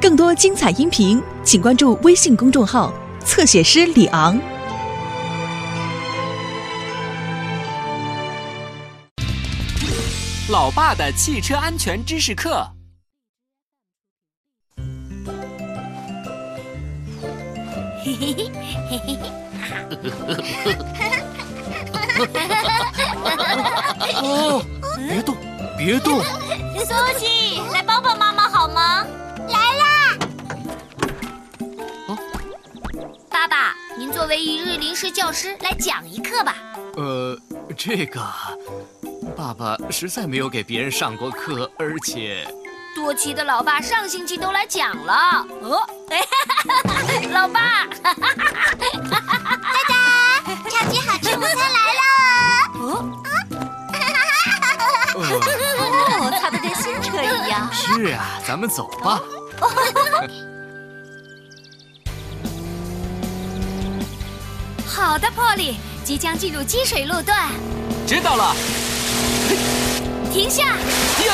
更多精彩音频，请关注微信公众号“侧写师李昂”。老爸的汽车安全知识课。嘿嘿嘿嘿嘿嘿！哦，别动，别动！苏西，来帮帮妈妈好吗？来啦！哦，爸爸，您作为一日临时教师，来讲一课吧。呃，这个，爸爸实在没有给别人上过课，而且，多奇的老爸上星期都来讲了。哦，哎 老爸，是啊，咱们走吧。好的，波利，即将进入积水路段。知道了。停下！停！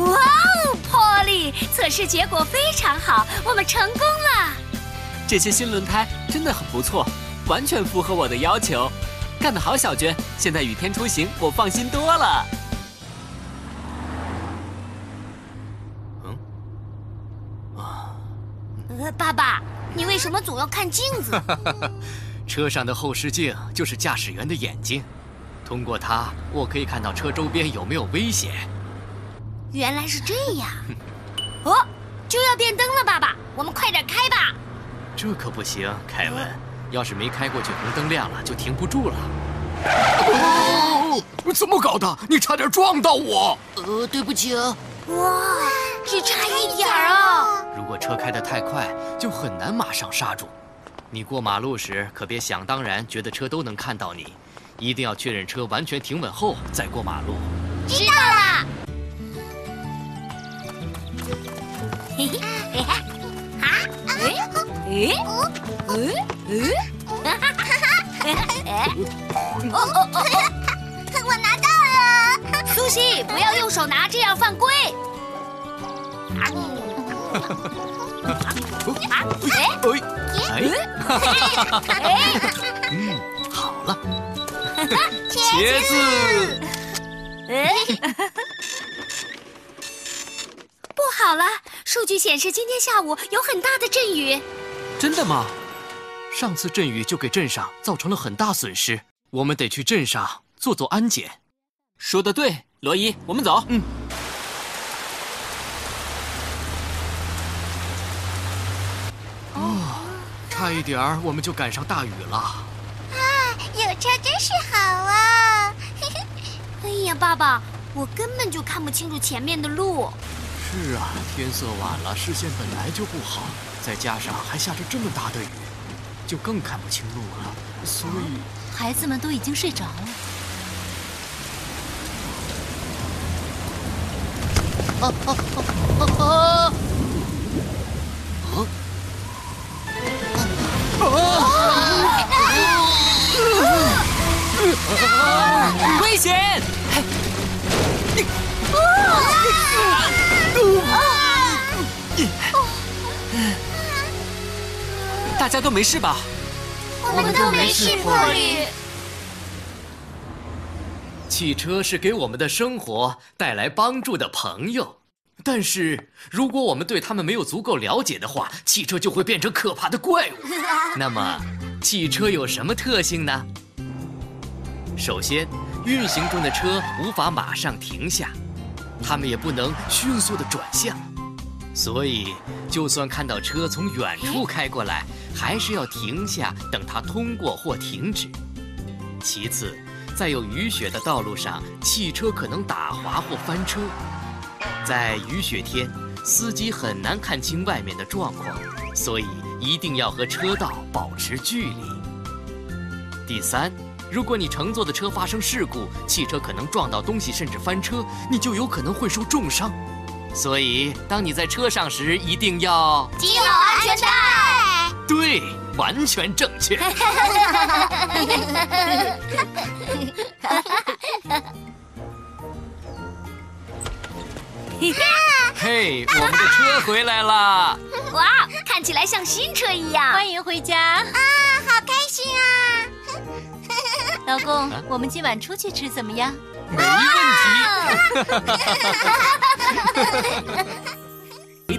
哇哦，波利，测试结果非常好，我们成功了。这些新轮胎真的很不错，完全符合我的要求。干得好，小娟！现在雨天出行，我放心多了。爸爸，你为什么总要看镜子？车上的后视镜就是驾驶员的眼睛，通过它，我可以看到车周边有没有危险。原来是这样。哦，就要变灯了，爸爸，我们快点开吧。这可不行，凯文，要是没开过去，红灯亮了就停不住了。哦，怎么搞的？你差点撞到我。呃，对不起啊。哇，只差一点儿啊！如果车开得太快，就很难马上刹住。你过马路时可别想当然觉得车都能看到你，一定要确认车完全停稳后再过马路。知道了。嘿嘿嘿哈！啊？诶诶诶诶！哈哈哈哈！哦哦哦哦！我拿到了。苏西，不要用手拿，这样犯规。啊！啊！哎！哎！哎！嗯，好了。茄子。不好了，数据显示今天下午有很大的阵雨。真的吗？上次阵雨就给镇上造成了很大损失，我们得去镇上做做安检。说的对，罗伊，我们走。嗯。哦，差一点儿我们就赶上大雨了。啊，有车真是好啊！哎呀，爸爸，我根本就看不清楚前面的路。是啊，天色晚了，视线本来就不好，再加上还下着这么大的雨，就更看不清路了。所以，孩子们都已经睡着了。啊啊啊啊！啊！危险！大家都没事吧？我们都没事，波利。汽车是给我们的生活带来帮助的朋友，但是如果我们对他们没有足够了解的话，汽车就会变成可怕的怪物。那么，汽车有什么特性呢？首先，运行中的车无法马上停下，它们也不能迅速的转向，所以就算看到车从远处开过来，还是要停下等它通过或停止。其次，在有雨雪的道路上，汽车可能打滑或翻车。在雨雪天，司机很难看清外面的状况，所以一定要和车道保持距离。第三，如果你乘坐的车发生事故，汽车可能撞到东西甚至翻车，你就有可能会受重伤。所以，当你在车上时，一定要系好安全带。对，完全正确。嘿，我们的车回来啦！哇，看起来像新车一样。欢迎回家，啊，好开心啊！老公，我们今晚出去吃怎么样？没问题。